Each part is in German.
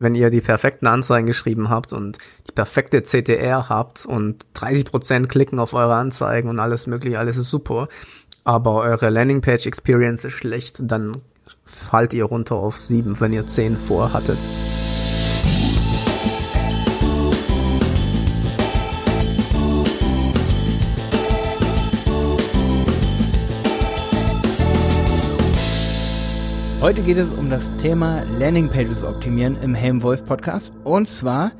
Wenn ihr die perfekten Anzeigen geschrieben habt und die perfekte CTR habt und 30% klicken auf eure Anzeigen und alles mögliche, alles ist super, aber eure Landingpage Experience ist schlecht, dann fallt ihr runter auf 7, wenn ihr 10 vorhattet. Heute geht es um das Thema Landingpages optimieren im Helmwolf Podcast. Und zwar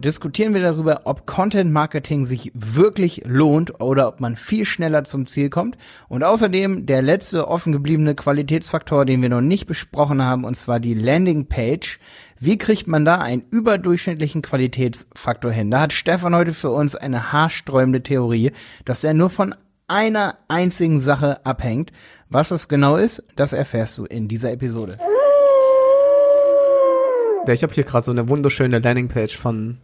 diskutieren wir darüber, ob Content Marketing sich wirklich lohnt oder ob man viel schneller zum Ziel kommt. Und außerdem der letzte offen gebliebene Qualitätsfaktor, den wir noch nicht besprochen haben, und zwar die Landingpage. Wie kriegt man da einen überdurchschnittlichen Qualitätsfaktor hin? Da hat Stefan heute für uns eine haarsträubende Theorie, dass er nur von einer einzigen Sache abhängt. Was das genau ist, das erfährst du in dieser Episode. Ja, ich habe hier gerade so eine wunderschöne Landingpage von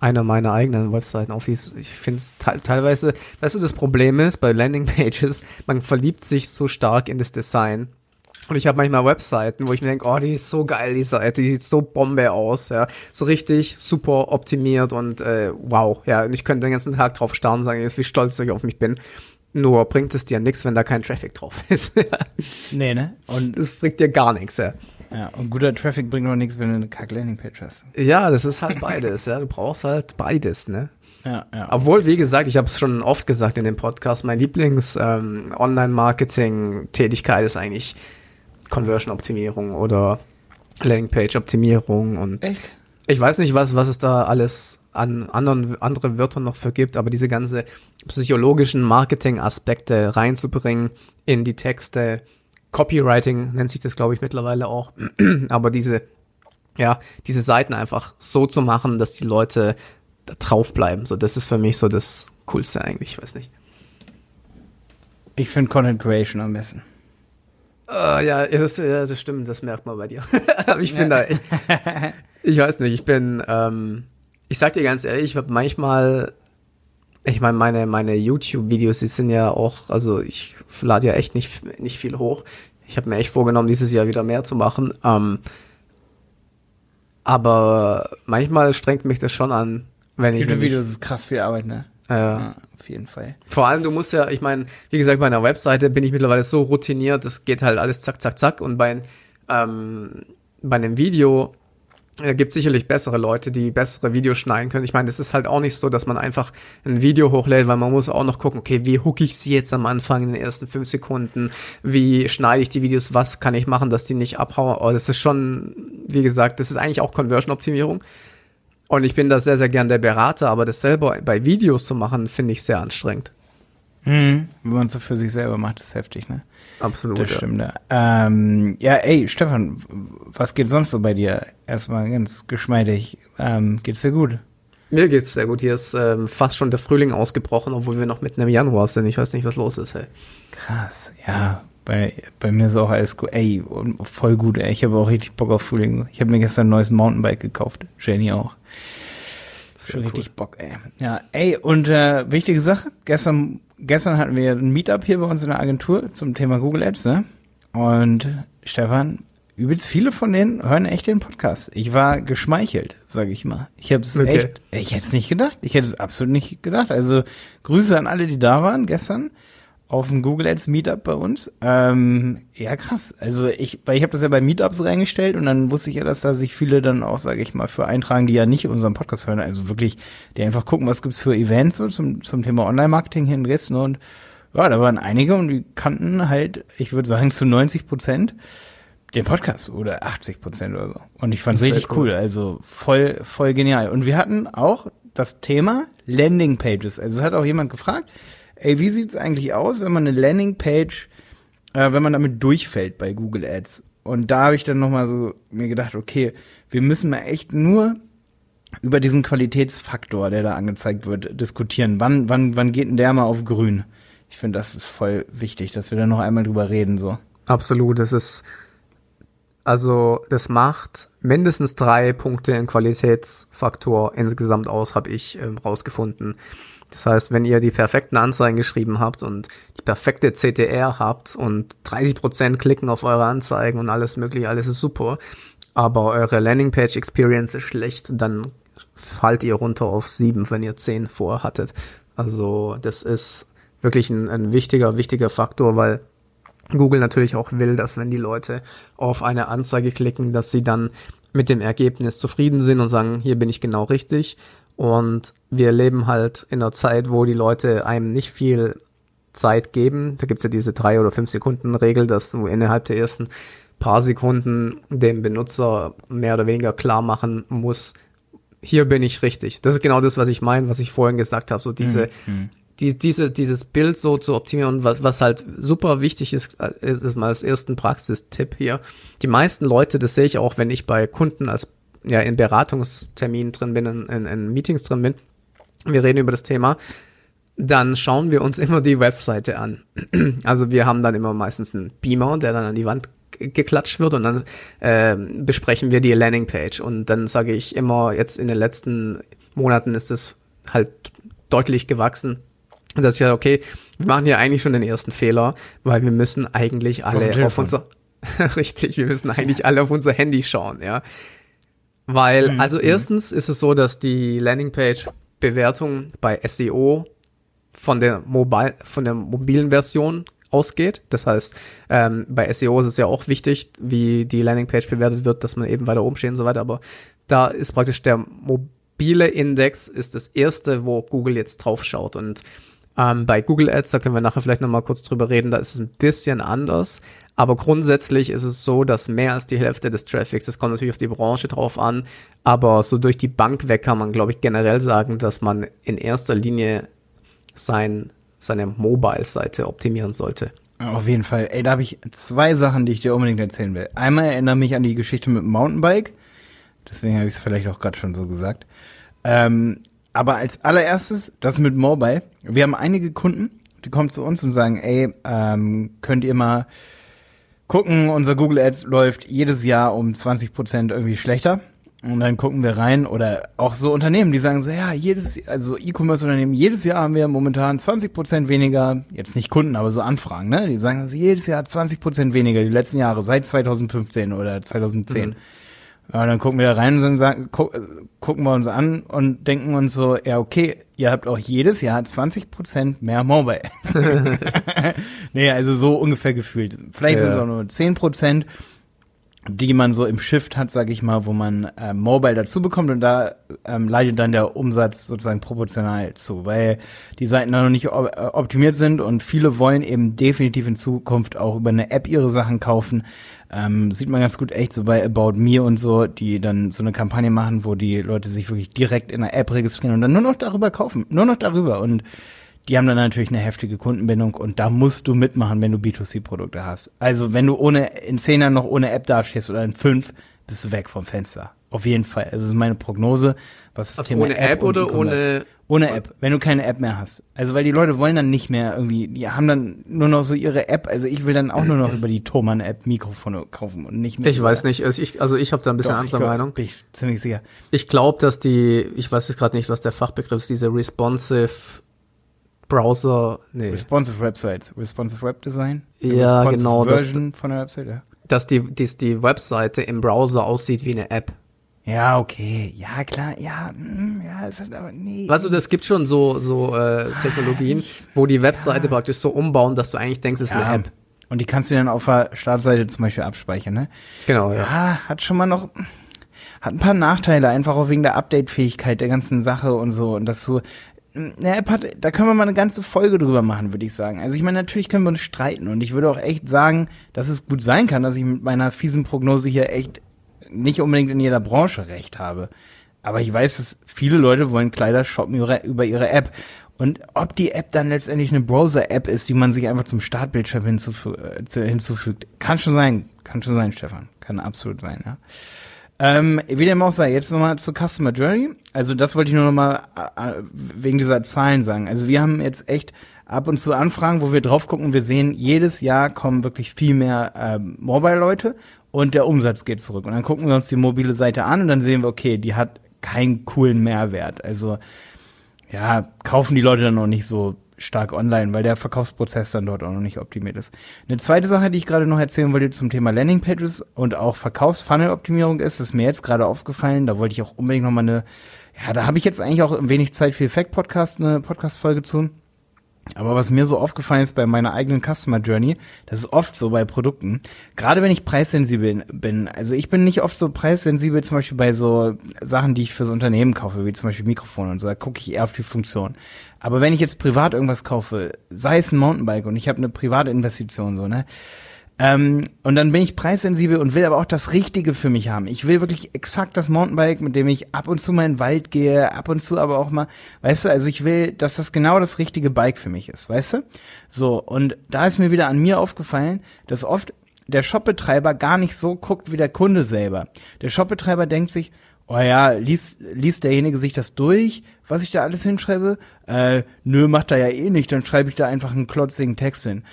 einer meiner eigenen Webseiten auf die ich finde es te teilweise, weißt du, das Problem ist bei Landingpages, man verliebt sich so stark in das Design und ich habe manchmal Webseiten, wo ich mir denke, oh, die ist so geil, die Seite, die sieht so Bombe aus, ja. So richtig super optimiert und äh, wow, ja. Und ich könnte den ganzen Tag drauf starren und sagen, wie stolz ich auf mich bin. Nur bringt es dir nichts, wenn da kein Traffic drauf ist. nee, ne? Und das bringt dir gar nichts, ja. Ja, und guter Traffic bringt noch nichts, wenn du eine kack Landingpage hast. Ja, das ist halt beides, ja. Du brauchst halt beides, ne? Ja, ja. Obwohl, wie gesagt, ich habe es schon oft gesagt in dem Podcast, mein Lieblings ähm, ist eigentlich Conversion-Optimierung oder Landingpage-Optimierung und Echt? ich weiß nicht, was, was es da alles an anderen, andere Wörter noch vergibt, aber diese ganze psychologischen Marketing-Aspekte reinzubringen in die Texte, Copywriting nennt sich das, glaube ich, mittlerweile auch, aber diese, ja, diese Seiten einfach so zu machen, dass die Leute da drauf bleiben, so, das ist für mich so das Coolste eigentlich, ich weiß nicht. Ich finde Content Creation am besten. Uh, ja, das, das stimmt, das merkt man bei dir. Aber ich bin da, ich, ich weiß nicht, ich bin, ähm, ich sag dir ganz ehrlich, ich habe manchmal, ich meine, meine, meine YouTube-Videos, die sind ja auch, also ich lade ja echt nicht, nicht viel hoch. Ich habe mir echt vorgenommen, dieses Jahr wieder mehr zu machen. Ähm, aber manchmal strengt mich das schon an, wenn ich. YouTube-Videos ist krass viel Arbeit, ne? Ja. ja. Auf jeden Fall. Vor allem, du musst ja, ich meine, wie gesagt, bei einer Webseite bin ich mittlerweile so routiniert, das geht halt alles zack, zack, zack. Und bei, ähm, bei einem Video äh, gibt sicherlich bessere Leute, die bessere Videos schneiden können. Ich meine, es ist halt auch nicht so, dass man einfach ein Video hochlädt, weil man muss auch noch gucken, okay, wie hooke ich sie jetzt am Anfang in den ersten fünf Sekunden? Wie schneide ich die Videos? Was kann ich machen, dass die nicht abhauen? Oh, das ist schon, wie gesagt, das ist eigentlich auch Conversion-Optimierung. Und ich bin da sehr, sehr gern der Berater, aber das selber bei Videos zu machen, finde ich sehr anstrengend. Mhm. Wenn man es so für sich selber macht, ist heftig, ne? Absolut. Das ja. stimmt, ja. Ähm, ja, ey, Stefan, was geht sonst so bei dir? Erstmal ganz geschmeidig. Ähm, geht's dir gut? Mir geht's sehr gut. Hier ist ähm, fast schon der Frühling ausgebrochen, obwohl wir noch mitten im Januar sind. Ich weiß nicht, was los ist, ey. Krass, ja. Bei, bei mir ist auch alles gut. Ey, voll gut, ey. Ich habe auch richtig Bock auf Frühling. Ich habe mir gestern ein neues Mountainbike gekauft. Jenny auch. Schon cool. richtig Bock, ey. Ja, ey, und äh, wichtige Sache, gestern, gestern hatten wir ein Meetup hier bei uns in der Agentur zum Thema Google Ads, ne? Und Stefan, übelst viele von denen hören echt den Podcast. Ich war geschmeichelt, sage ich mal. Ich habe es okay. echt, ich hätte es nicht gedacht. Ich hätte es absolut nicht gedacht. Also Grüße an alle, die da waren gestern auf dem Google Ads Meetup bei uns. Ähm, ja, krass. Also ich, weil ich habe das ja bei Meetups reingestellt und dann wusste ich ja, dass da sich viele dann auch, sage ich mal, für eintragen, die ja nicht unseren Podcast hören. Also wirklich, die einfach gucken, was gibt's für Events so zum, zum Thema Online-Marketing hier in Dresden und ja, da waren einige und die kannten halt, ich würde sagen, zu 90 Prozent den Podcast oder 80 Prozent oder so. Und ich fand es richtig cool. cool. Also voll, voll genial. Und wir hatten auch das Thema Landing Pages. Also es hat auch jemand gefragt, ey, wie sieht's eigentlich aus, wenn man eine Landingpage, äh, wenn man damit durchfällt bei Google Ads? Und da habe ich dann nochmal so mir gedacht, okay, wir müssen mal echt nur über diesen Qualitätsfaktor, der da angezeigt wird, diskutieren. Wann, wann, wann geht denn der mal auf grün? Ich finde, das ist voll wichtig, dass wir da noch einmal drüber reden, so. Absolut, das ist, also, das macht mindestens drei Punkte im Qualitätsfaktor insgesamt aus, habe ich ähm, rausgefunden. Das heißt, wenn ihr die perfekten Anzeigen geschrieben habt und die perfekte CTR habt und 30% klicken auf eure Anzeigen und alles mögliche, alles ist super, aber eure Landingpage Experience ist schlecht, dann fallt ihr runter auf sieben, wenn ihr zehn vorhattet. Also das ist wirklich ein, ein wichtiger, wichtiger Faktor, weil Google natürlich auch will, dass wenn die Leute auf eine Anzeige klicken, dass sie dann mit dem Ergebnis zufrieden sind und sagen, hier bin ich genau richtig. Und wir leben halt in einer Zeit, wo die Leute einem nicht viel Zeit geben. Da gibt's ja diese drei oder fünf Sekunden Regel, dass du innerhalb der ersten paar Sekunden dem Benutzer mehr oder weniger klar machen muss, hier bin ich richtig. Das ist genau das, was ich meine, was ich vorhin gesagt habe. So diese, mhm. die, diese, dieses Bild so zu optimieren, was, was halt super wichtig ist, ist, ist mal als ersten Praxistipp hier. Die meisten Leute, das sehe ich auch, wenn ich bei Kunden als ja in Beratungsterminen drin bin, in, in, in Meetings drin bin. Wir reden über das Thema dann schauen wir uns immer die Webseite an. Also wir haben dann immer meistens einen Beamer, der dann an die Wand geklatscht wird und dann äh, besprechen wir die Landingpage und dann sage ich immer, jetzt in den letzten Monaten ist es halt deutlich gewachsen. Das ist ja okay, wir machen ja eigentlich schon den ersten Fehler, weil wir müssen eigentlich alle auf, auf unser richtig, wir müssen eigentlich alle auf unser Handy schauen, ja. Weil, mhm. also mhm. erstens ist es so, dass die Landingpage Bewertung bei SEO von der Mobile, von der mobilen Version ausgeht. Das heißt, ähm, bei SEO ist es ja auch wichtig, wie die Landingpage bewertet wird, dass man eben weiter oben steht und so weiter. Aber da ist praktisch der mobile Index ist das erste, wo Google jetzt drauf schaut. Und ähm, bei Google Ads, da können wir nachher vielleicht nochmal kurz drüber reden, da ist es ein bisschen anders. Aber grundsätzlich ist es so, dass mehr als die Hälfte des Traffics, das kommt natürlich auf die Branche drauf an, aber so durch die Bank weg kann man, glaube ich, generell sagen, dass man in erster Linie sein, seine Mobile-Seite optimieren sollte. Auf jeden Fall. Ey, da habe ich zwei Sachen, die ich dir unbedingt erzählen will. Einmal erinnere mich an die Geschichte mit dem Mountainbike. Deswegen habe ich es vielleicht auch gerade schon so gesagt. Ähm, aber als allererstes, das mit Mobile. Wir haben einige Kunden, die kommen zu uns und sagen, ey, ähm, könnt ihr mal gucken, unser Google Ads läuft jedes Jahr um 20 Prozent irgendwie schlechter. Und dann gucken wir rein oder auch so Unternehmen, die sagen so, ja, jedes, also E-Commerce-Unternehmen, jedes Jahr haben wir momentan 20 Prozent weniger, jetzt nicht Kunden, aber so Anfragen, ne? Die sagen also jedes Jahr 20 Prozent weniger, die letzten Jahre, seit 2015 oder 2010. Mhm. Ja, dann gucken wir da rein und sagen, gu gucken wir uns an und denken uns so, ja, okay, ihr habt auch jedes Jahr 20 Prozent mehr Mobile. nee, also so ungefähr gefühlt. Vielleicht ja. sind es auch nur 10 Prozent die man so im Shift hat, sage ich mal, wo man äh, Mobile dazu bekommt und da ähm, leidet dann der Umsatz sozusagen proportional zu, weil die Seiten da noch nicht optimiert sind und viele wollen eben definitiv in Zukunft auch über eine App ihre Sachen kaufen. Ähm, sieht man ganz gut echt so bei About Me und so, die dann so eine Kampagne machen, wo die Leute sich wirklich direkt in der App registrieren und dann nur noch darüber kaufen, nur noch darüber und die haben dann natürlich eine heftige Kundenbindung und da musst du mitmachen, wenn du B2C-Produkte hast. Also wenn du ohne in zehn Jahren noch ohne App dastehst oder in fünf, bist du weg vom Fenster. Auf jeden Fall. Also das ist meine Prognose. Was das also Thema ohne App, App oder ohne ohne App, wenn du keine App mehr hast. Also weil die Leute wollen dann nicht mehr irgendwie, die haben dann nur noch so ihre App. Also ich will dann auch nur noch über die Thomann App Mikrofone kaufen und nicht mehr. Ich weiß nicht, also ich, also ich habe da ein bisschen Doch, andere glaub, Meinung. Bin ich ziemlich sicher. Ich glaube, dass die, ich weiß jetzt gerade nicht, was der Fachbegriff ist, diese responsive Browser, nee. Responsive Websites, Responsive Web Design. Ja, genau. Version das, von der Website, ja. Dass die, dass die Webseite im Browser aussieht wie eine App. Ja, okay. Ja, klar. Ja, mm, ja, es ist aber nee. Weißt du, das gibt schon so, so äh, Technologien, ah, wo die Webseite ja. praktisch so umbauen, dass du eigentlich denkst, es ist ja. eine App. Und die kannst du dann auf der Startseite zum Beispiel abspeichern, ne? Genau, ja. Ja, hat schon mal noch, hat ein paar Nachteile, einfach auch wegen der Update-Fähigkeit der ganzen Sache und so. Und dass du eine App hat, da können wir mal eine ganze Folge drüber machen, würde ich sagen. Also ich meine, natürlich können wir uns streiten und ich würde auch echt sagen, dass es gut sein kann, dass ich mit meiner fiesen Prognose hier echt nicht unbedingt in jeder Branche recht habe. Aber ich weiß, dass viele Leute wollen Kleider shoppen über ihre App. Und ob die App dann letztendlich eine Browser-App ist, die man sich einfach zum Startbildschirm hinzufü äh, hinzufügt, kann schon sein. Kann schon sein, Stefan. Kann absolut sein, ja. Ähm, wie dem auch sei, jetzt nochmal zur Customer Journey. Also das wollte ich nur nochmal äh, wegen dieser Zahlen sagen. Also wir haben jetzt echt ab und zu Anfragen, wo wir drauf gucken, wir sehen, jedes Jahr kommen wirklich viel mehr ähm, Mobile-Leute und der Umsatz geht zurück. Und dann gucken wir uns die mobile Seite an und dann sehen wir, okay, die hat keinen coolen Mehrwert. Also ja, kaufen die Leute dann noch nicht so stark online, weil der Verkaufsprozess dann dort auch noch nicht optimiert ist. Eine zweite Sache, die ich gerade noch erzählen wollte zum Thema Landingpages und auch Verkaufsfunnel-Optimierung ist, ist mir jetzt gerade aufgefallen, da wollte ich auch unbedingt noch mal eine, ja, da habe ich jetzt eigentlich auch wenig Zeit für Effekt-Podcast, eine Podcast-Folge zu. Aber was mir so aufgefallen ist bei meiner eigenen Customer Journey, das ist oft so bei Produkten, gerade wenn ich preissensibel bin, also ich bin nicht oft so preissensibel zum Beispiel bei so Sachen, die ich fürs Unternehmen kaufe, wie zum Beispiel Mikrofon und so, da gucke ich eher auf die Funktion. Aber wenn ich jetzt privat irgendwas kaufe, sei es ein Mountainbike und ich habe eine private Investition so, ne, ähm, und dann bin ich preissensibel und will aber auch das Richtige für mich haben. Ich will wirklich exakt das Mountainbike, mit dem ich ab und zu mal in den Wald gehe, ab und zu aber auch mal, weißt du, also ich will, dass das genau das richtige Bike für mich ist, weißt du? So, und da ist mir wieder an mir aufgefallen, dass oft der Shopbetreiber gar nicht so guckt wie der Kunde selber. Der Shopbetreiber denkt sich, oh ja, liest, liest derjenige sich das durch, was ich da alles hinschreibe? Äh, nö, macht er ja eh nicht, dann schreibe ich da einfach einen klotzigen Text hin.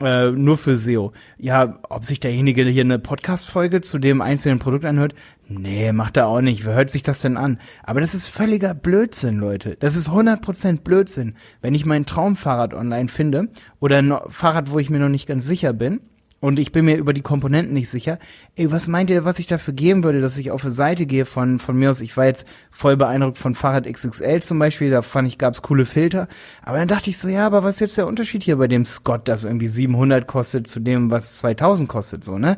Äh, nur für SEO. Ja, ob sich derjenige hier eine Podcast-Folge zu dem einzelnen Produkt anhört? Nee, macht er auch nicht. Wer hört sich das denn an? Aber das ist völliger Blödsinn, Leute. Das ist 100% Blödsinn. Wenn ich mein Traumfahrrad online finde oder ein Fahrrad, wo ich mir noch nicht ganz sicher bin, und ich bin mir über die Komponenten nicht sicher. Ey, was meint ihr, was ich dafür geben würde, dass ich auf eine Seite gehe von, von mir aus? Ich war jetzt voll beeindruckt von Fahrrad XXL zum Beispiel, da fand ich, gab's coole Filter. Aber dann dachte ich so, ja, aber was ist jetzt der Unterschied hier bei dem Scott, das irgendwie 700 kostet, zu dem, was 2000 kostet, so, ne?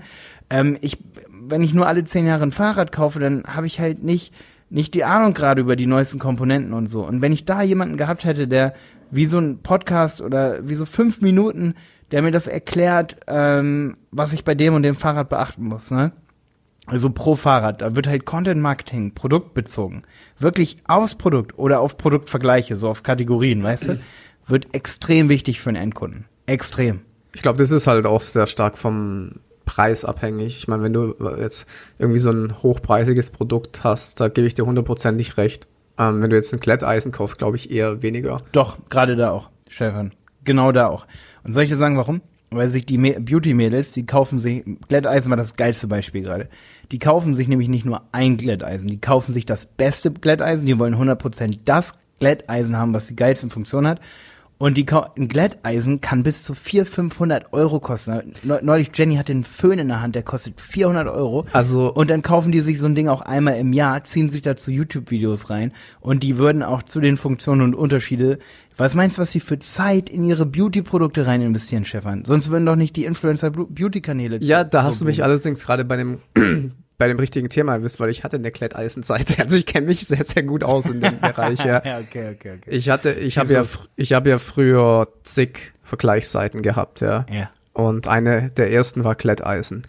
Ähm, ich, wenn ich nur alle zehn Jahre ein Fahrrad kaufe, dann habe ich halt nicht, nicht die Ahnung gerade über die neuesten Komponenten und so. Und wenn ich da jemanden gehabt hätte, der wie so ein Podcast oder wie so fünf Minuten der mir das erklärt, ähm, was ich bei dem und dem Fahrrad beachten muss, ne? Also pro Fahrrad, da wird halt Content Marketing produktbezogen, wirklich aufs Produkt oder auf Produktvergleiche, so auf Kategorien, weißt du, wird extrem wichtig für einen Endkunden. Extrem. Ich glaube, das ist halt auch sehr stark vom Preis abhängig. Ich meine, wenn du jetzt irgendwie so ein hochpreisiges Produkt hast, da gebe ich dir hundertprozentig recht. Ähm, wenn du jetzt ein Glätteisen kaufst, glaube ich eher weniger. Doch, gerade da auch, Stefan. Genau da auch. Und soll ich dir sagen, warum? Weil sich die Beauty-Mädels, die kaufen sich, Glätteisen war das geilste Beispiel gerade. Die kaufen sich nämlich nicht nur ein Glätteisen, die kaufen sich das beste Glätteisen, die wollen 100% das Glätteisen haben, was die geilste Funktion hat. Und die ein Glätteisen kann bis zu 400, 500 Euro kosten. Neulich Jenny hatte einen Föhn in der Hand, der kostet 400 Euro. Also und dann kaufen die sich so ein Ding auch einmal im Jahr, ziehen sich dazu YouTube-Videos rein und die würden auch zu den Funktionen und Unterschiede. Was meinst du, was sie für Zeit in ihre Beauty-Produkte rein investieren, Stefan? Sonst würden doch nicht die Influencer-Beauty-Kanäle. Ja, da so hast du mich allerdings gerade bei dem bei dem richtigen Thema erwischt, weil ich hatte eine Kletteisenseite. Also ich kenne mich sehr, sehr gut aus in dem Bereich. Ja. ja, okay, okay, okay. Ich hatte, ich habe ja, ich habe ja früher zig Vergleichsseiten gehabt, ja. ja. Und eine der ersten war Kletteisen.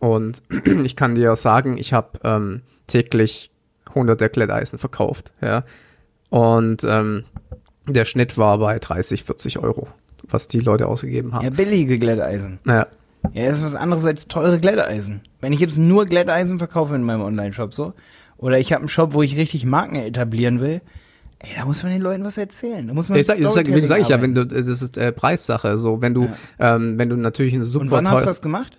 Und ich kann dir sagen, ich habe ähm, täglich hunderte Kletteisen verkauft, ja. Und ähm, der Schnitt war bei 30, 40 Euro, was die Leute ausgegeben haben. Ja, billige Glätteisen. Ja. Ja, das ist was anderes als teure Glätteisen. Wenn ich jetzt nur Glätteisen verkaufe in meinem Online-Shop so, oder ich habe einen Shop, wo ich richtig Marken etablieren will, ey, da muss man den Leuten was erzählen. Da muss man ich sag, sag, wie sag ich ja, wenn du, das ist äh, Preissache. So, wenn du, ja. ähm, wenn du natürlich eine super. Und wann hast du das gemacht?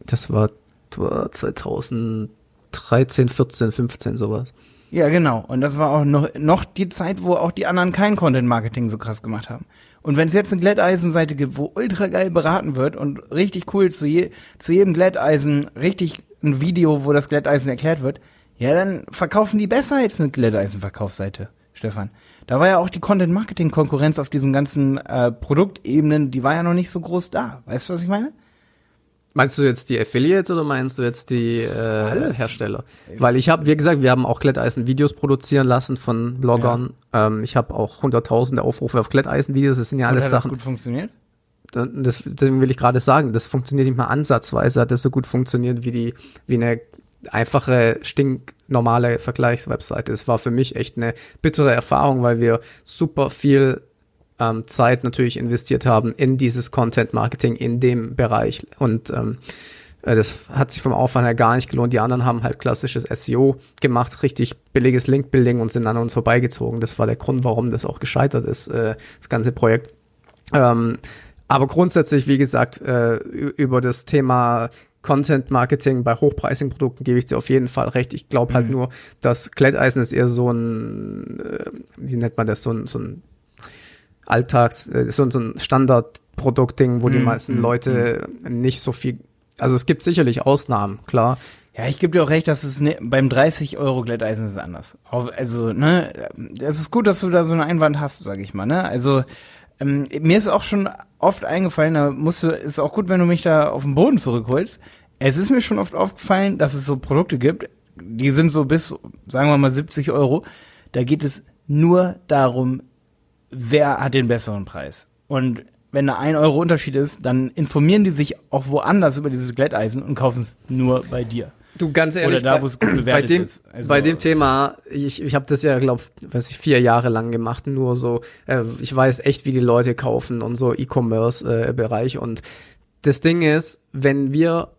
Das war 2013, 14, 15 sowas. Ja, genau. Und das war auch noch, noch die Zeit, wo auch die anderen kein Content-Marketing so krass gemacht haben. Und wenn es jetzt eine Glätteisenseite gibt, wo ultra geil beraten wird und richtig cool zu, je, zu jedem Glätteisen richtig ein Video, wo das Glätteisen erklärt wird, ja, dann verkaufen die besser als eine Glätteisen-Verkaufsseite, Stefan. Da war ja auch die Content-Marketing-Konkurrenz auf diesen ganzen äh, Produktebenen, die war ja noch nicht so groß da. Weißt du, was ich meine? Meinst du jetzt die Affiliates oder meinst du jetzt die äh, Hersteller? Weil ich habe, wie gesagt, wir haben auch Glätteisen-Videos produzieren lassen von Bloggern. Ja. Ähm, ich habe auch hunderttausende Aufrufe auf Glätteisen-Videos. Das sind ja alles hat Sachen. Das gut funktioniert? Das, das will ich gerade sagen. Das funktioniert nicht mal ansatzweise. Hat das so gut funktioniert wie die, wie eine einfache, stinknormale Vergleichswebseite. Es war für mich echt eine bittere Erfahrung, weil wir super viel ähm, Zeit natürlich investiert haben in dieses Content Marketing in dem Bereich und ähm, äh, das hat sich vom Aufwand her gar nicht gelohnt. Die anderen haben halt klassisches SEO gemacht, richtig billiges Link-Building und sind an uns vorbeigezogen. Das war der Grund, warum das auch gescheitert ist, äh, das ganze Projekt. Ähm, aber grundsätzlich, wie gesagt, äh, über das Thema Content Marketing bei hochpreisigen Produkten gebe ich dir auf jeden Fall recht. Ich glaube halt mhm. nur, dass Glätteisen ist eher so ein, äh, wie nennt man das, so ein, so ein Alltags, äh, so, so ein Standardproduktding, wo mm, die meisten mm, Leute mm. nicht so viel, also es gibt sicherlich Ausnahmen, klar. Ja, ich gebe dir auch recht, dass es ne, beim 30 Euro Glätteisen ist anders. Also, ne, es ist gut, dass du da so einen Einwand hast, sag ich mal, ne? Also, ähm, mir ist auch schon oft eingefallen, da musst du, ist auch gut, wenn du mich da auf den Boden zurückholst. Es ist mir schon oft aufgefallen, dass es so Produkte gibt, die sind so bis, sagen wir mal, 70 Euro. Da geht es nur darum, wer hat den besseren Preis. Und wenn da ein Euro Unterschied ist, dann informieren die sich auch woanders über dieses Glätteisen und kaufen es nur bei dir. Du ganz ehrlich, Oder da, wo es gut bewertet bei dem, ist. Also, bei dem Thema, ich, ich habe das ja, glaube weiß ich, vier Jahre lang gemacht, nur so, äh, ich weiß echt, wie die Leute kaufen und so E-Commerce-Bereich. Äh, und das Ding ist, wenn wir,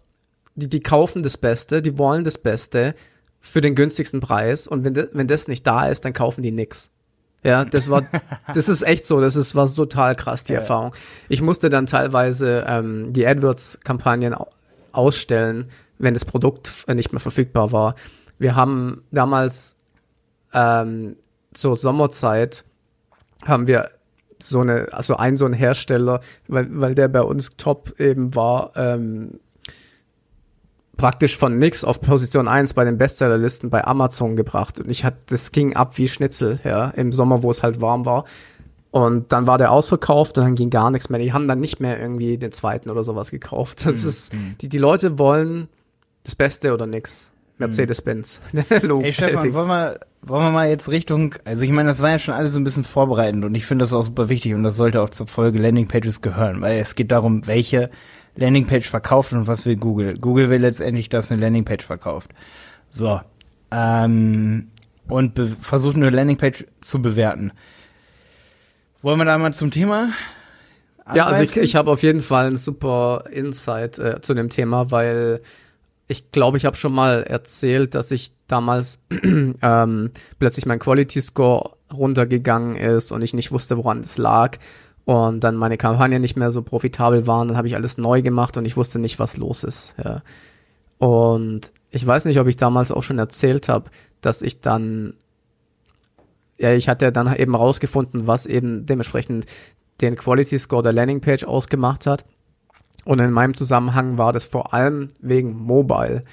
die, die kaufen das Beste, die wollen das Beste für den günstigsten Preis und wenn, de, wenn das nicht da ist, dann kaufen die nix. Ja, das war, das ist echt so, das ist, war total krass, die ja. Erfahrung. Ich musste dann teilweise ähm, die AdWords-Kampagnen ausstellen, wenn das Produkt nicht mehr verfügbar war. Wir haben damals ähm, zur Sommerzeit haben wir so eine, also ein so ein Hersteller, weil, weil der bei uns top eben war, ähm, praktisch von nix auf Position 1 bei den Bestsellerlisten bei Amazon gebracht. Und ich hatte, das ging ab wie Schnitzel, ja, im Sommer, wo es halt warm war. Und dann war der ausverkauft und dann ging gar nichts mehr. Die haben dann nicht mehr irgendwie den zweiten oder sowas gekauft. Das mhm. ist, hm. die, die Leute wollen das Beste oder nix. Mercedes-Benz. Ey Stefan, wollen wir, wollen wir mal jetzt Richtung, also ich meine, das war ja schon alles so ein bisschen vorbereitend und ich finde das auch super wichtig und das sollte auch zur Folge Landingpages gehören, weil es geht darum, welche Landingpage verkauft und was will Google. Google will letztendlich, dass eine Landingpage verkauft. So. Ähm, und versucht eine Landingpage zu bewerten. Wollen wir da mal zum Thema? Angreifen? Ja, also ich, ich habe auf jeden Fall einen super Insight äh, zu dem Thema, weil ich glaube, ich habe schon mal erzählt, dass ich damals ähm, plötzlich mein Quality Score runtergegangen ist und ich nicht wusste, woran es lag und dann meine Kampagnen nicht mehr so profitabel waren, dann habe ich alles neu gemacht und ich wusste nicht, was los ist. Ja. Und ich weiß nicht, ob ich damals auch schon erzählt habe, dass ich dann ja, ich hatte dann eben rausgefunden, was eben dementsprechend den Quality Score der Landingpage ausgemacht hat. Und in meinem Zusammenhang war das vor allem wegen Mobile.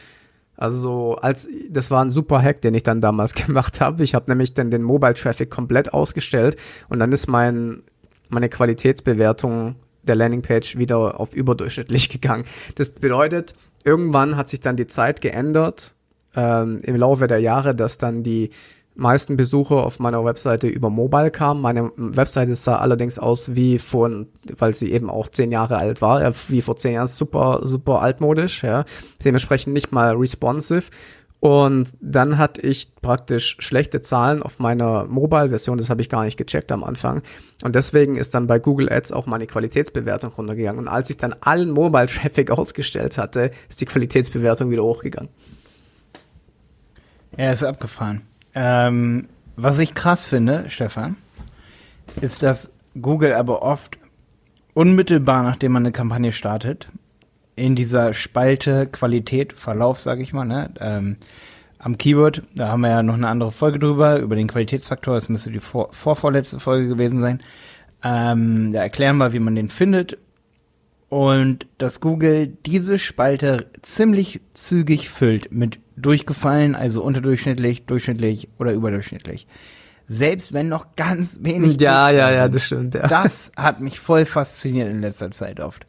Also als das war ein super Hack, den ich dann damals gemacht habe. Ich habe nämlich dann den Mobile Traffic komplett ausgestellt und dann ist mein meine Qualitätsbewertung der Landingpage wieder auf überdurchschnittlich gegangen. Das bedeutet, irgendwann hat sich dann die Zeit geändert ähm, im Laufe der Jahre, dass dann die meisten Besucher auf meiner Webseite über Mobile kamen. Meine Webseite sah allerdings aus wie vor, weil sie eben auch zehn Jahre alt war, wie vor zehn Jahren super, super altmodisch, ja. Dementsprechend nicht mal responsive. Und dann hatte ich praktisch schlechte Zahlen auf meiner Mobile-Version, das habe ich gar nicht gecheckt am Anfang. Und deswegen ist dann bei Google Ads auch meine Qualitätsbewertung runtergegangen. Und als ich dann allen Mobile-Traffic ausgestellt hatte, ist die Qualitätsbewertung wieder hochgegangen. Ja, ist abgefahren. Ähm, was ich krass finde, Stefan, ist, dass Google aber oft unmittelbar, nachdem man eine Kampagne startet, in dieser Spalte Qualität, Verlauf, sage ich mal, ne, ähm, am Keyword, da haben wir ja noch eine andere Folge drüber, über den Qualitätsfaktor, das müsste die vor, vorvorletzte Folge gewesen sein. Ähm, da erklären wir, wie man den findet. Und dass Google diese Spalte ziemlich zügig füllt mit durchgefallen, also unterdurchschnittlich, durchschnittlich oder überdurchschnittlich. Selbst wenn noch ganz wenig. Ja, ja, ja, das stimmt. Ja. Das hat mich voll fasziniert in letzter Zeit oft.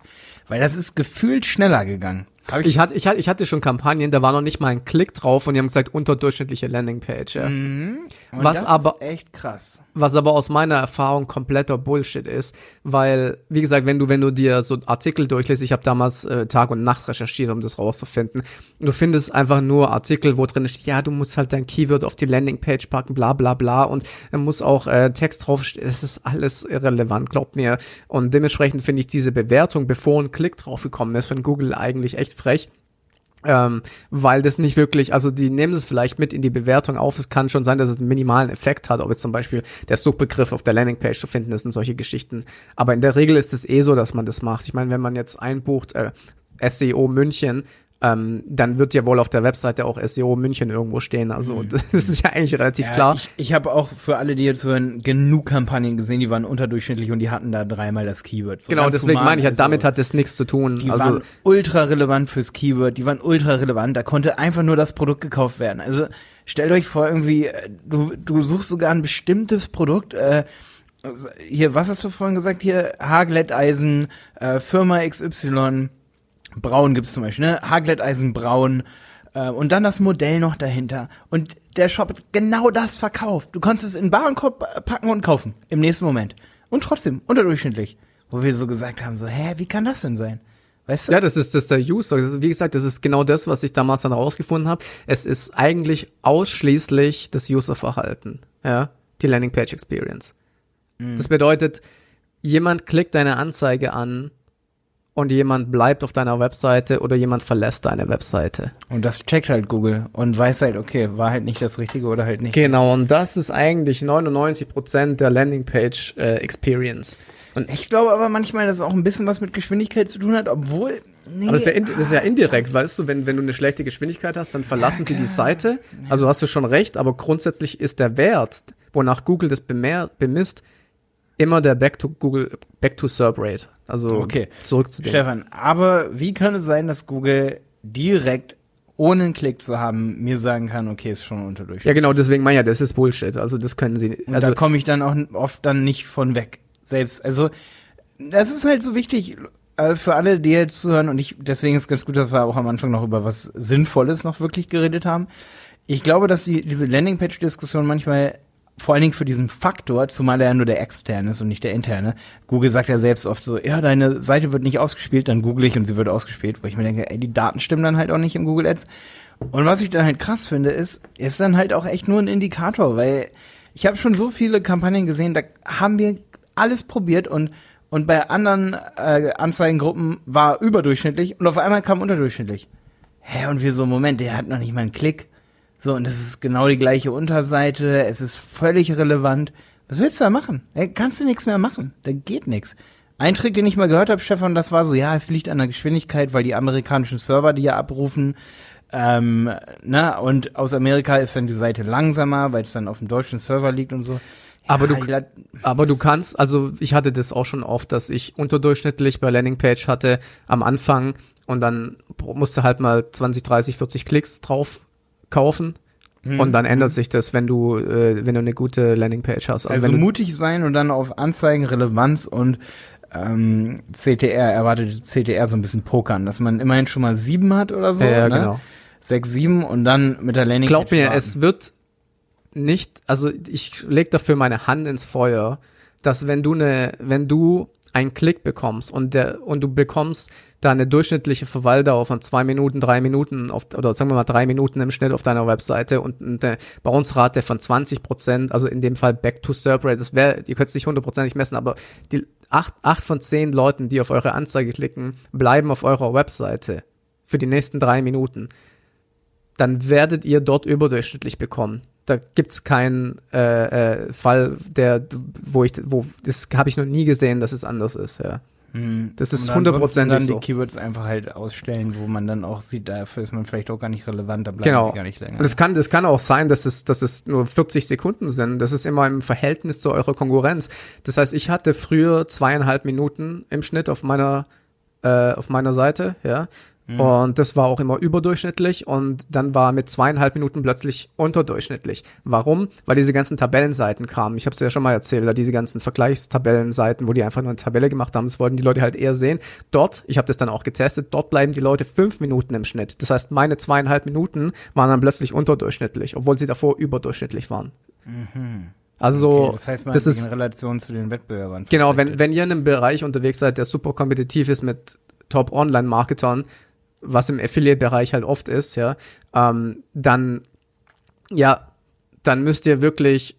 Weil das ist gefühlt schneller gegangen. Hab ich, ich, hatte, ich, hatte, ich hatte schon Kampagnen, da war noch nicht mal ein Klick drauf und die haben gesagt, unterdurchschnittliche Landingpage. Ja. Mhm. Was aber echt krass. Was aber aus meiner Erfahrung kompletter Bullshit ist, weil wie gesagt, wenn du wenn du dir so Artikel durchliest, ich habe damals äh, Tag und Nacht recherchiert, um das rauszufinden. Du findest einfach nur Artikel, wo drin steht, ja, du musst halt dein Keyword auf die Landingpage packen, bla bla bla und dann muss auch äh, Text draufstehen. Es ist alles irrelevant, glaubt mir. Und dementsprechend finde ich diese Bewertung, bevor ein Klick drauf gekommen ist, von Google eigentlich echt frech. Ähm, weil das nicht wirklich, also die nehmen es vielleicht mit in die Bewertung auf. Es kann schon sein, dass es einen minimalen Effekt hat, ob jetzt zum Beispiel der Suchbegriff auf der Landingpage zu finden ist und solche Geschichten. Aber in der Regel ist es eh so, dass man das macht. Ich meine, wenn man jetzt einbucht, äh, SEO München ähm, dann wird ja wohl auf der Webseite auch SEO München irgendwo stehen. Also mhm. das ist ja eigentlich relativ ja, klar. Ich, ich habe auch für alle, die jetzt hören, genug Kampagnen gesehen, die waren unterdurchschnittlich und die hatten da dreimal das Keyword. So genau, deswegen meine ich, ja, damit hat das nichts zu tun. Die also, waren ultra relevant fürs Keyword, die waren ultra relevant, da konnte einfach nur das Produkt gekauft werden. Also stellt euch vor, irgendwie, äh, du, du suchst sogar ein bestimmtes Produkt, äh, hier, was hast du vorhin gesagt? Hier, Haarglätteisen, äh, Firma XY, Braun gibt's zum Beispiel, ne? Haarglätteisen braun äh, und dann das Modell noch dahinter. Und der Shop hat genau das verkauft. Du konntest es in den Warenkorb packen und kaufen im nächsten Moment. Und trotzdem unterdurchschnittlich. Wo wir so gesagt haben, so, hä, wie kann das denn sein? Weißt du? Ja, das ist, das ist der User. Wie gesagt, das ist genau das, was ich damals dann herausgefunden habe. Es ist eigentlich ausschließlich das Userverhalten, ja, die Landingpage Experience. Mhm. Das bedeutet, jemand klickt deine Anzeige an und jemand bleibt auf deiner Webseite oder jemand verlässt deine Webseite. Und das checkt halt Google und weiß halt, okay, war halt nicht das Richtige oder halt nicht. Genau, und das ist eigentlich 99% der Landingpage äh, Experience. Und ich glaube aber manchmal, dass es auch ein bisschen was mit Geschwindigkeit zu tun hat, obwohl. Nee, aber das ist, ja das ist ja indirekt, weißt du, wenn, wenn du eine schlechte Geschwindigkeit hast, dann verlassen ja, sie die Seite. Also hast du schon recht, aber grundsätzlich ist der Wert, wonach Google das bemisst, immer der Back to Google, Back to Serp Rate. Also okay. zurück zu dem. Stefan, aber wie kann es sein, dass Google direkt ohne einen Klick zu haben, mir sagen kann, okay, ist schon unter Ja, genau, deswegen meine ja, das ist Bullshit. Also das können sie Und also da komme ich dann auch oft dann nicht von weg. Selbst. Also, das ist halt so wichtig äh, für alle, die jetzt zuhören, und ich, deswegen ist es ganz gut, dass wir auch am Anfang noch über was Sinnvolles noch wirklich geredet haben. Ich glaube, dass die, diese Landingpage-Diskussion manchmal vor allen Dingen für diesen Faktor, zumal er ja nur der externe ist und nicht der interne. Google sagt ja selbst oft so, ja, deine Seite wird nicht ausgespielt, dann google ich und sie wird ausgespielt, wo ich mir denke, ey, die Daten stimmen dann halt auch nicht im Google Ads. Und was ich dann halt krass finde, ist, ist dann halt auch echt nur ein Indikator, weil ich habe schon so viele Kampagnen gesehen, da haben wir alles probiert und und bei anderen äh, Anzeigengruppen war überdurchschnittlich und auf einmal kam unterdurchschnittlich. Hä, und wir so, Moment, der hat noch nicht mal einen Klick. So, und das ist genau die gleiche Unterseite, es ist völlig relevant. Was willst du da machen? Ey, kannst du nichts mehr machen. Da geht nichts. Ein Trick, den ich mal gehört habe, Stefan, das war so, ja, es liegt an der Geschwindigkeit, weil die amerikanischen Server die ja abrufen. Ähm, na, und aus Amerika ist dann die Seite langsamer, weil es dann auf dem deutschen Server liegt und so. Ja, aber du, aber du kannst, also ich hatte das auch schon oft, dass ich unterdurchschnittlich bei Landingpage hatte am Anfang und dann musste halt mal 20, 30, 40 Klicks drauf kaufen. Mhm. Und dann ändert sich das, wenn du, äh, wenn du eine gute Landingpage hast. Also, also mutig sein und dann auf Anzeigen, Relevanz und ähm, CTR, erwartet CTR so ein bisschen pokern, dass man immerhin schon mal sieben hat oder so. Ja, ne? genau. Sechs, sieben und dann mit der Landingpage. Glaub mir, warten. es wird nicht, also ich leg dafür meine Hand ins Feuer, dass wenn du eine, wenn du einen Klick bekommst und der und du bekommst da eine durchschnittliche Verweildauer von zwei Minuten, drei Minuten auf, oder sagen wir mal drei Minuten im Schnitt auf deiner Webseite und eine Bounce-Rate von 20 Prozent, also in dem Fall Back to Serp Rate, das wäre, ihr könnt es nicht hundertprozentig messen, aber die acht, acht von zehn Leuten, die auf eure Anzeige klicken, bleiben auf eurer Webseite für die nächsten drei Minuten. Dann werdet ihr dort überdurchschnittlich bekommen. Da gibt's keinen äh, äh, Fall, der, wo ich, wo das habe ich noch nie gesehen, dass es anders ist. Ja. Hm. Das ist hundertprozentig so. dann die Keywords einfach halt ausstellen, wo man dann auch sieht, dafür ist man vielleicht auch gar nicht relevant, da bleiben genau. sie gar nicht länger. Und es kann, das kann auch sein, dass es, dass es nur 40 Sekunden sind. Das ist immer im Verhältnis zu eurer Konkurrenz. Das heißt, ich hatte früher zweieinhalb Minuten im Schnitt auf meiner, äh, auf meiner Seite, ja. Mhm. Und das war auch immer überdurchschnittlich und dann war mit zweieinhalb Minuten plötzlich unterdurchschnittlich. Warum? Weil diese ganzen Tabellenseiten kamen. Ich habe es ja schon mal erzählt, da diese ganzen Vergleichstabellenseiten, wo die einfach nur eine Tabelle gemacht haben, das wollten die Leute halt eher sehen. Dort, ich habe das dann auch getestet, dort bleiben die Leute fünf Minuten im Schnitt. Das heißt, meine zweieinhalb Minuten waren dann plötzlich unterdurchschnittlich, obwohl sie davor überdurchschnittlich waren. Mhm. Also, okay, das heißt, man das ist in Relation zu den Wettbewerbern. Genau, wenn, wenn ihr in einem Bereich unterwegs seid, der super kompetitiv ist mit Top-Online-Marketern, was im Affiliate-Bereich halt oft ist, ja, ähm, dann, ja, dann müsst ihr wirklich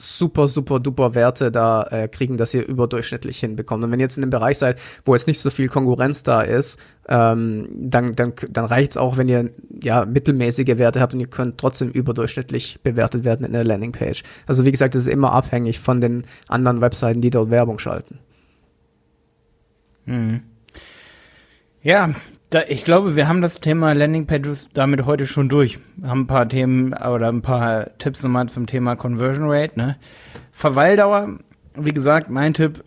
super, super duper Werte da äh, kriegen, dass ihr überdurchschnittlich hinbekommt. Und wenn ihr jetzt in einem Bereich seid, wo jetzt nicht so viel Konkurrenz da ist, ähm, dann, dann, dann reicht's auch, wenn ihr ja mittelmäßige Werte habt und ihr könnt trotzdem überdurchschnittlich bewertet werden in der Landingpage. Also wie gesagt, das ist immer abhängig von den anderen Webseiten, die dort Werbung schalten. Mhm. Ja, Da, ich glaube, wir haben das Thema Landingpages damit heute schon durch. Wir haben ein paar Themen oder ein paar Tipps nochmal zum Thema Conversion Rate. Ne? Verweildauer, wie gesagt, mein Tipp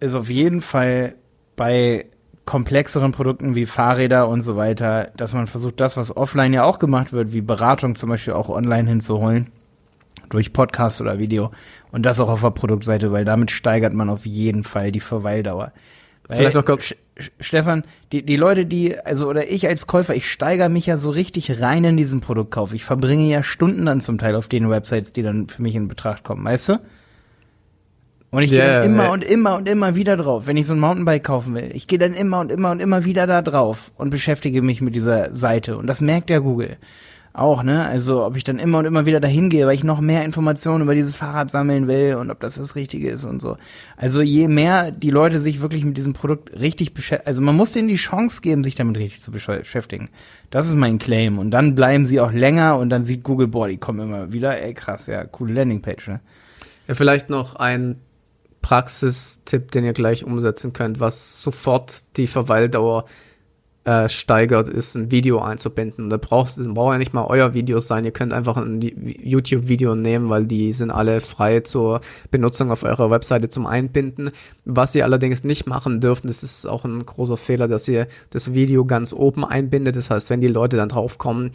ist auf jeden Fall bei komplexeren Produkten wie Fahrräder und so weiter, dass man versucht, das, was offline ja auch gemacht wird, wie Beratung zum Beispiel auch online hinzuholen, durch Podcast oder Video und das auch auf der Produktseite, weil damit steigert man auf jeden Fall die Verweildauer. Weil, Vielleicht noch kurz. Stefan, die, die Leute, die, also, oder ich als Käufer, ich steigere mich ja so richtig rein in diesen Produktkauf. Ich verbringe ja Stunden dann zum Teil auf den Websites, die dann für mich in Betracht kommen, weißt du? Und ich yeah, gehe dann immer yeah. und immer und immer wieder drauf, wenn ich so ein Mountainbike kaufen will. Ich gehe dann immer und immer und immer wieder da drauf und beschäftige mich mit dieser Seite. Und das merkt ja Google auch, ne? Also ob ich dann immer und immer wieder dahin gehe, weil ich noch mehr Informationen über dieses Fahrrad sammeln will und ob das das Richtige ist und so. Also je mehr die Leute sich wirklich mit diesem Produkt richtig beschäftigen, also man muss denen die Chance geben, sich damit richtig zu beschäftigen. Das ist mein Claim. Und dann bleiben sie auch länger und dann sieht Google, boah, die kommen immer wieder, ey krass, ja, coole Landingpage, ne? Ja, vielleicht noch ein Praxistipp, den ihr gleich umsetzen könnt, was sofort die Verweildauer äh, steigert, ist ein Video einzubinden. Da braucht, braucht ja nicht mal euer Video sein. Ihr könnt einfach ein YouTube-Video nehmen, weil die sind alle frei zur Benutzung auf eurer Webseite zum Einbinden. Was ihr allerdings nicht machen dürft, das ist auch ein großer Fehler, dass ihr das Video ganz oben einbindet. Das heißt, wenn die Leute dann draufkommen,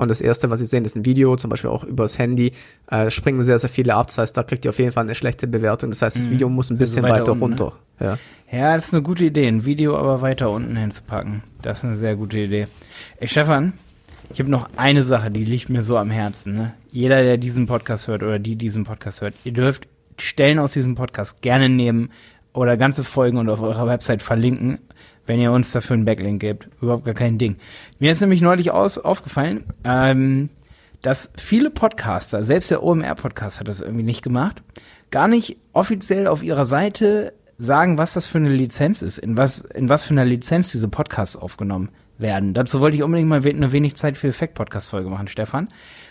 und das erste, was Sie sehen, ist ein Video, zum Beispiel auch übers Handy, äh, springen sehr, sehr viele ab. Das heißt, da kriegt ihr auf jeden Fall eine schlechte Bewertung. Das heißt, das mhm. Video muss ein also bisschen also weiter, weiter unten, runter. Ne? Ja. ja, das ist eine gute Idee, ein Video aber weiter unten hinzupacken. Das ist eine sehr gute Idee. Ey, Stefan, ich habe noch eine Sache, die liegt mir so am Herzen. Ne? Jeder, der diesen Podcast hört oder die diesen Podcast hört, ihr dürft Stellen aus diesem Podcast gerne nehmen oder ganze Folgen und auf eurer Website verlinken wenn ihr uns dafür einen Backlink gebt. Überhaupt gar kein Ding. Mir ist nämlich neulich aus, aufgefallen, ähm, dass viele Podcaster, selbst der OMR-Podcast hat das irgendwie nicht gemacht, gar nicht offiziell auf ihrer Seite sagen, was das für eine Lizenz ist, in was, in was für einer Lizenz diese Podcasts aufgenommen werden. Dazu wollte ich unbedingt mal eine wenig Zeit für Effekt-Podcast-Folge machen, Stefan.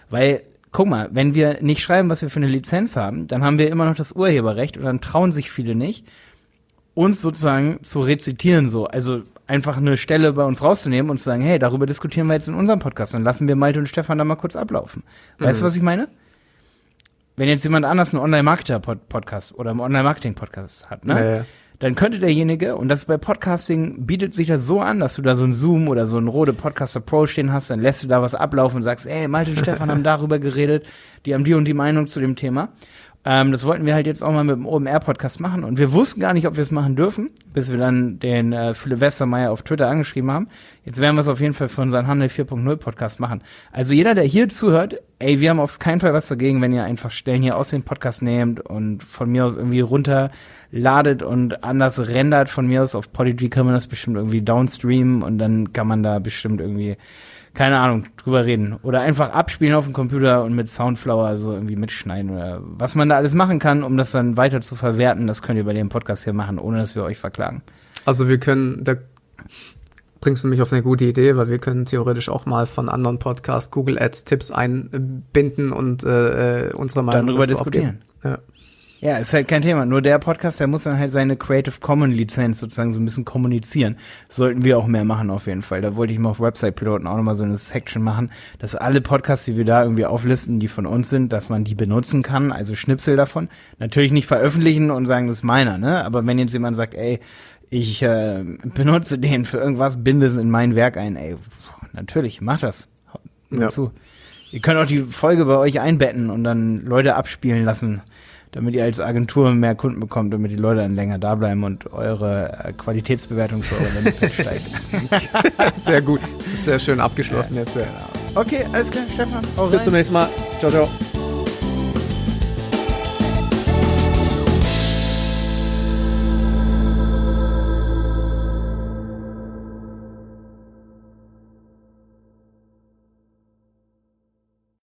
Weil, guck mal, wenn wir nicht schreiben, was wir für eine Lizenz haben, dann haben wir immer noch das Urheberrecht und dann trauen sich viele nicht uns sozusagen zu rezitieren, so. Also einfach eine Stelle bei uns rauszunehmen und zu sagen, hey, darüber diskutieren wir jetzt in unserem Podcast. Dann lassen wir Malte und Stefan da mal kurz ablaufen. Weißt du, mhm. was ich meine? Wenn jetzt jemand anders einen Online-Marketer-Podcast oder einen Online-Marketing-Podcast hat, ne? Nee. Dann könnte derjenige, und das bei Podcasting, bietet sich das so an, dass du da so ein Zoom oder so ein Rode Podcaster Pro stehen hast, dann lässt du da was ablaufen und sagst, ey, Malte und Stefan haben darüber geredet, die haben die und die Meinung zu dem Thema. Ähm, das wollten wir halt jetzt auch mal mit dem OMR-Podcast machen und wir wussten gar nicht, ob wir es machen dürfen, bis wir dann den äh, Philipp Westermeier auf Twitter angeschrieben haben. Jetzt werden wir es auf jeden Fall für unseren Handel 4.0 Podcast machen. Also jeder, der hier zuhört, ey, wir haben auf keinen Fall was dagegen, wenn ihr einfach Stellen hier aus dem Podcast nehmt und von mir aus irgendwie runterladet und anders rendert. Von mir aus auf Polyg kann man das bestimmt irgendwie downstreamen und dann kann man da bestimmt irgendwie keine Ahnung, drüber reden. Oder einfach abspielen auf dem Computer und mit Soundflower so irgendwie mitschneiden oder was man da alles machen kann, um das dann weiter zu verwerten, das könnt ihr bei dem Podcast hier machen, ohne dass wir euch verklagen. Also wir können, da bringst du mich auf eine gute Idee, weil wir können theoretisch auch mal von anderen Podcasts Google Ads Tipps einbinden und äh, unsere Meinung darüber diskutieren. Ja. Ja, ist halt kein Thema. Nur der Podcast, der muss dann halt seine Creative Commons Lizenz sozusagen so ein bisschen kommunizieren. Das sollten wir auch mehr machen auf jeden Fall. Da wollte ich mal auf Website Piloten auch nochmal so eine Section machen, dass alle Podcasts, die wir da irgendwie auflisten, die von uns sind, dass man die benutzen kann, also Schnipsel davon. Natürlich nicht veröffentlichen und sagen, das ist meiner, ne? Aber wenn jetzt jemand sagt, ey, ich äh, benutze den für irgendwas, binde es in mein Werk ein, ey, natürlich, mach das. Ja. Zu. Ihr könnt auch die Folge bei euch einbetten und dann Leute abspielen lassen damit ihr als Agentur mehr Kunden bekommt, damit die Leute dann länger da bleiben und eure äh, Qualitätsbewertung für eure Landingpage steigt. sehr gut. Das ist sehr schön abgeschlossen ja, jetzt. Ja. Okay, alles klar, Stefan. Bis zum nächsten Mal. Ciao, ciao.